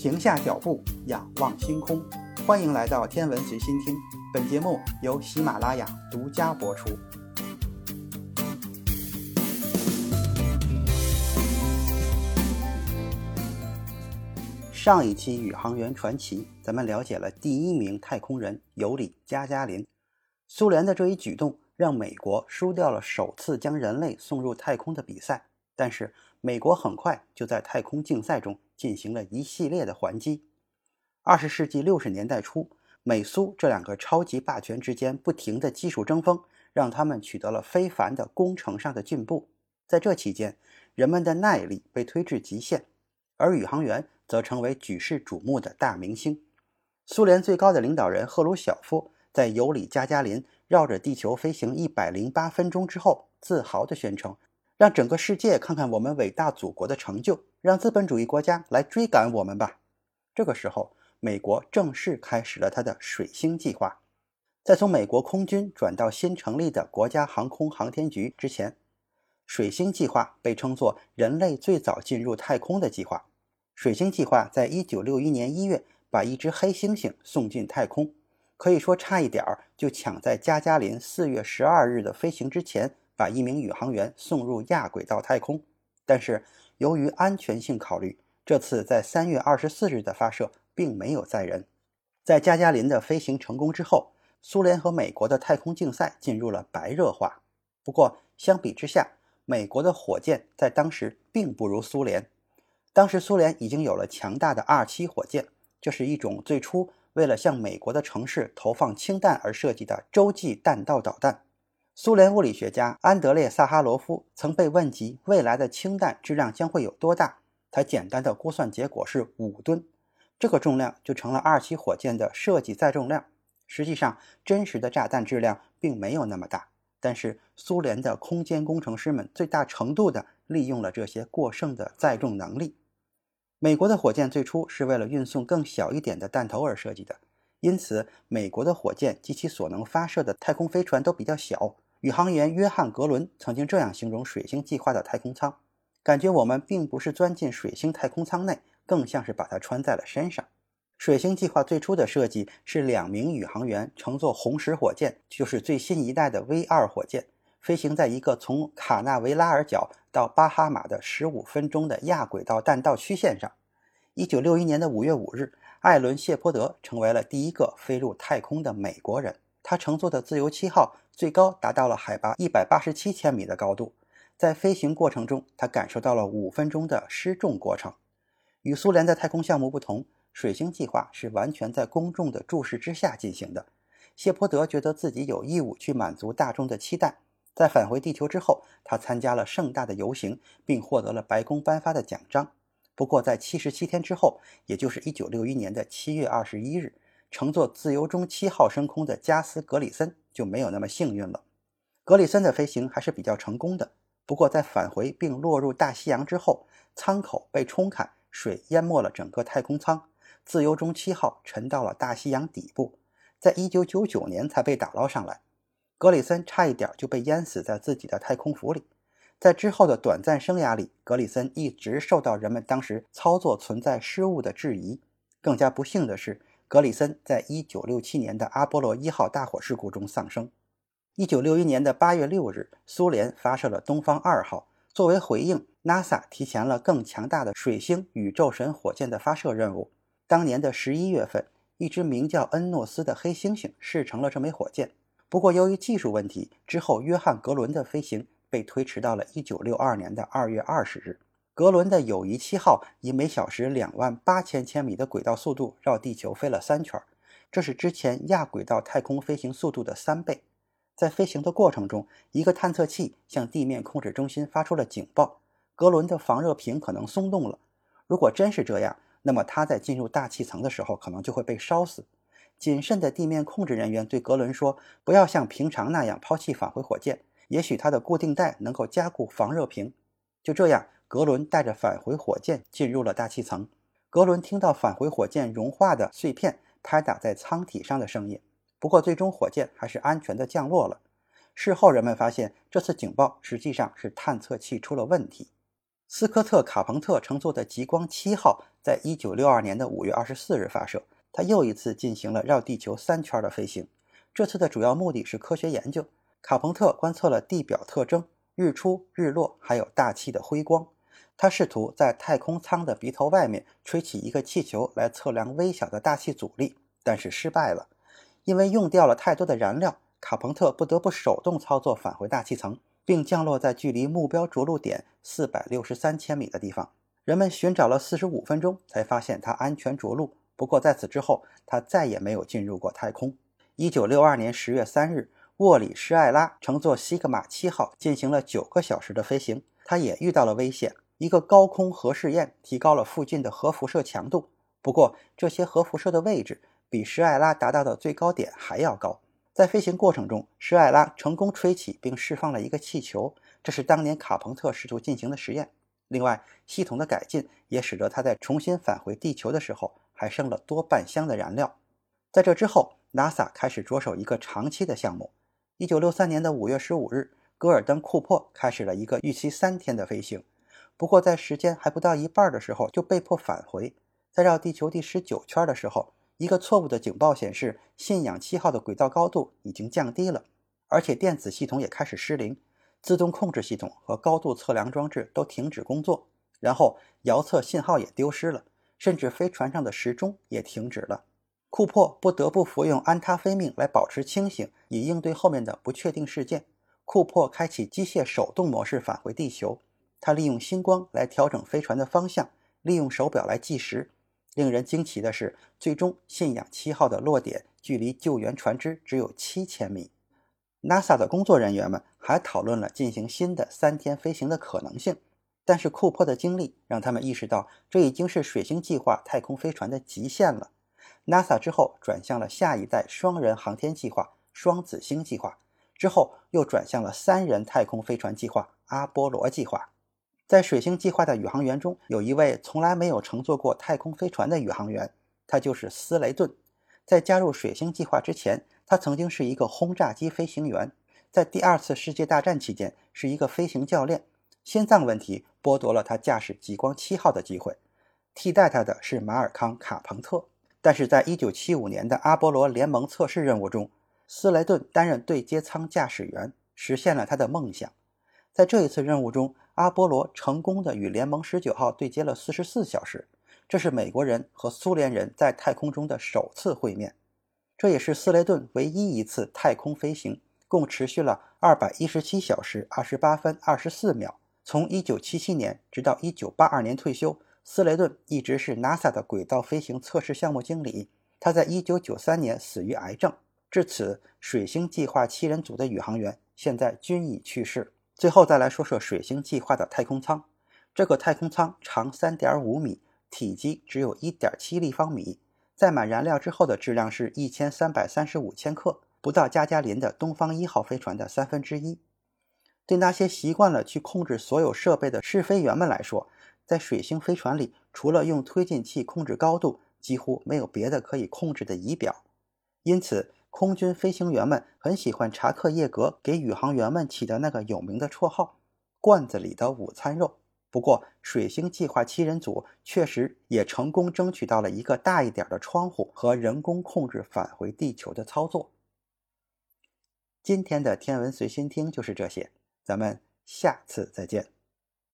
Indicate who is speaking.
Speaker 1: 停下脚步，仰望星空。欢迎来到天文随心听，本节目由喜马拉雅独家播出。上一期《宇航员传奇》，咱们了解了第一名太空人尤里·加加林。苏联的这一举动让美国输掉了首次将人类送入太空的比赛，但是美国很快就在太空竞赛中进行了一系列的还击。二十世纪六十年代初，美苏这两个超级霸权之间不停的技术争锋，让他们取得了非凡的工程上的进步。在这期间，人们的耐力被推至极限，而宇航员。则成为举世瞩目的大明星。苏联最高的领导人赫鲁晓夫在尤里·加加林绕着地球飞行一百零八分钟之后，自豪地宣称：“让整个世界看看我们伟大祖国的成就，让资本主义国家来追赶我们吧。”这个时候，美国正式开始了它的水星计划。在从美国空军转到新成立的国家航空航天局之前，水星计划被称作人类最早进入太空的计划。水星计划在一九六一年一月把一只黑猩猩送进太空，可以说差一点儿就抢在加加林四月十二日的飞行之前把一名宇航员送入亚轨道太空。但是由于安全性考虑，这次在三月二十四日的发射并没有载人。在加加林的飞行成功之后，苏联和美国的太空竞赛进入了白热化。不过相比之下，美国的火箭在当时并不如苏联。当时苏联已经有了强大的 R7 火箭，这是一种最初为了向美国的城市投放氢弹而设计的洲际弹道导弹。苏联物理学家安德烈·萨哈罗夫曾被问及未来的氢弹质量将会有多大，他简单的估算结果是五吨，这个重量就成了 R7 火箭的设计载重量。实际上，真实的炸弹质量并没有那么大，但是苏联的空间工程师们最大程度地利用了这些过剩的载重能力。美国的火箭最初是为了运送更小一点的弹头而设计的，因此美国的火箭及其所能发射的太空飞船都比较小。宇航员约翰·格伦曾经这样形容水星计划的太空舱：“感觉我们并不是钻进水星太空舱内，更像是把它穿在了身上。”水星计划最初的设计是两名宇航员乘坐红石火箭，就是最新一代的 V2 火箭。飞行在一个从卡纳维拉尔角到巴哈马的十五分钟的亚轨道弹道曲线上。一九六一年的五月五日，艾伦·谢泼德成为了第一个飞入太空的美国人。他乘坐的自由七号最高达到了海拔一百八十七千米的高度。在飞行过程中，他感受到了五分钟的失重过程。与苏联的太空项目不同，水星计划是完全在公众的注视之下进行的。谢泼德觉得自己有义务去满足大众的期待。在返回地球之后，他参加了盛大的游行，并获得了白宫颁发的奖章。不过，在七十七天之后，也就是一九六一年的七月二十一日，乘坐自由钟七号升空的加斯·格里森就没有那么幸运了。格里森的飞行还是比较成功的，不过在返回并落入大西洋之后，舱口被冲开，水淹没了整个太空舱，自由钟七号沉到了大西洋底部，在一九九九年才被打捞上来。格里森差一点就被淹死在自己的太空服里，在之后的短暂生涯里，格里森一直受到人们当时操作存在失误的质疑。更加不幸的是，格里森在1967年的阿波罗一号大火事故中丧生。1961年的8月6日，苏联发射了东方二号，作为回应，NASA 提前了更强大的水星宇宙神火箭的发射任务。当年的11月份，一只名叫恩诺斯的黑猩猩试乘了这枚火箭。不过，由于技术问题，之后约翰·格伦的飞行被推迟到了1962年的2月20日。格伦的友谊七号以每小时2万八千千米的轨道速度绕地球飞了三圈，这是之前亚轨道太空飞行速度的三倍。在飞行的过程中，一个探测器向地面控制中心发出了警报：格伦的防热瓶可能松动了。如果真是这样，那么他在进入大气层的时候可能就会被烧死。谨慎的地面控制人员对格伦说：“不要像平常那样抛弃返回火箭，也许它的固定带能够加固防热瓶。”就这样，格伦带着返回火箭进入了大气层。格伦听到返回火箭融化的碎片拍打在舱体上的声音。不过，最终火箭还是安全的降落了。事后，人们发现这次警报实际上是探测器出了问题。斯科特·卡彭特乘坐的极光七号在1962年的5月24日发射，他又一次进行了绕地球三圈的飞行。这次的主要目的是科学研究。卡彭特观测了地表特征、日出、日落，还有大气的辉光。他试图在太空舱的鼻头外面吹起一个气球来测量微小的大气阻力，但是失败了，因为用掉了太多的燃料。卡彭特不得不手动操作返回大气层。并降落在距离目标着陆点四百六十三千米的地方。人们寻找了四十五分钟，才发现它安全着陆。不过在此之后，它再也没有进入过太空。一九六二年十月三日，沃里施艾拉乘坐西格玛七号进行了九个小时的飞行，他也遇到了危险。一个高空核试验提高了附近的核辐射强度，不过这些核辐射的位置比施艾拉达到的最高点还要高。在飞行过程中，施艾拉成功吹起并释放了一个气球，这是当年卡彭特试图进行的实验。另外，系统的改进也使得他在重新返回地球的时候还剩了多半箱的燃料。在这之后，NASA 开始着手一个长期的项目。1963年的5月15日，戈尔登·库珀开始了一个预期三天的飞行，不过在时间还不到一半的时候就被迫返回。在绕地球第十九圈的时候。一个错误的警报显示，信仰七号的轨道高度已经降低了，而且电子系统也开始失灵，自动控制系统和高度测量装置都停止工作，然后遥测信号也丢失了，甚至飞船上的时钟也停止了。库珀不得不服用安他非命来保持清醒，以应对后面的不确定事件。库珀开启机械手动模式返回地球，他利用星光来调整飞船的方向，利用手表来计时。令人惊奇的是，最终信仰七号的落点距离救援船只只有七千米。NASA 的工作人员们还讨论了进行新的三天飞行的可能性，但是库珀的经历让他们意识到，这已经是水星计划太空飞船的极限了。NASA 之后转向了下一代双人航天计划——双子星计划，之后又转向了三人太空飞船计划——阿波罗计划。在水星计划的宇航员中，有一位从来没有乘坐过太空飞船的宇航员，他就是斯雷顿。在加入水星计划之前，他曾经是一个轰炸机飞行员，在第二次世界大战期间是一个飞行教练。心脏问题剥夺了他驾驶极光七号的机会，替代他的是马尔康·卡彭特。但是在1975年的阿波罗联盟测试任务中，斯雷顿担任对接舱驾驶员，实现了他的梦想。在这一次任务中，阿波罗成功的与联盟十九号对接了四十四小时，这是美国人和苏联人在太空中的首次会面，这也是斯雷顿唯一一次太空飞行，共持续了二百一十七小时二十八分二十四秒。从一九七七年直到一九八二年退休，斯雷顿一直是 NASA 的轨道飞行测试项目经理。他在一九九三年死于癌症，至此，水星计划七人组的宇航员现在均已去世。最后再来说说水星计划的太空舱。这个太空舱长三点五米，体积只有一点七立方米，载满燃料之后的质量是一千三百三十五千克，不到加加林的东方一号飞船的三分之一。对那些习惯了去控制所有设备的试飞员们来说，在水星飞船里，除了用推进器控制高度，几乎没有别的可以控制的仪表。因此。空军飞行员们很喜欢查克·叶格给宇航员们起的那个有名的绰号“罐子里的午餐肉”。不过，水星计划七人组确实也成功争取到了一个大一点的窗户和人工控制返回地球的操作。今天的天文随心听就是这些，咱们下次再见。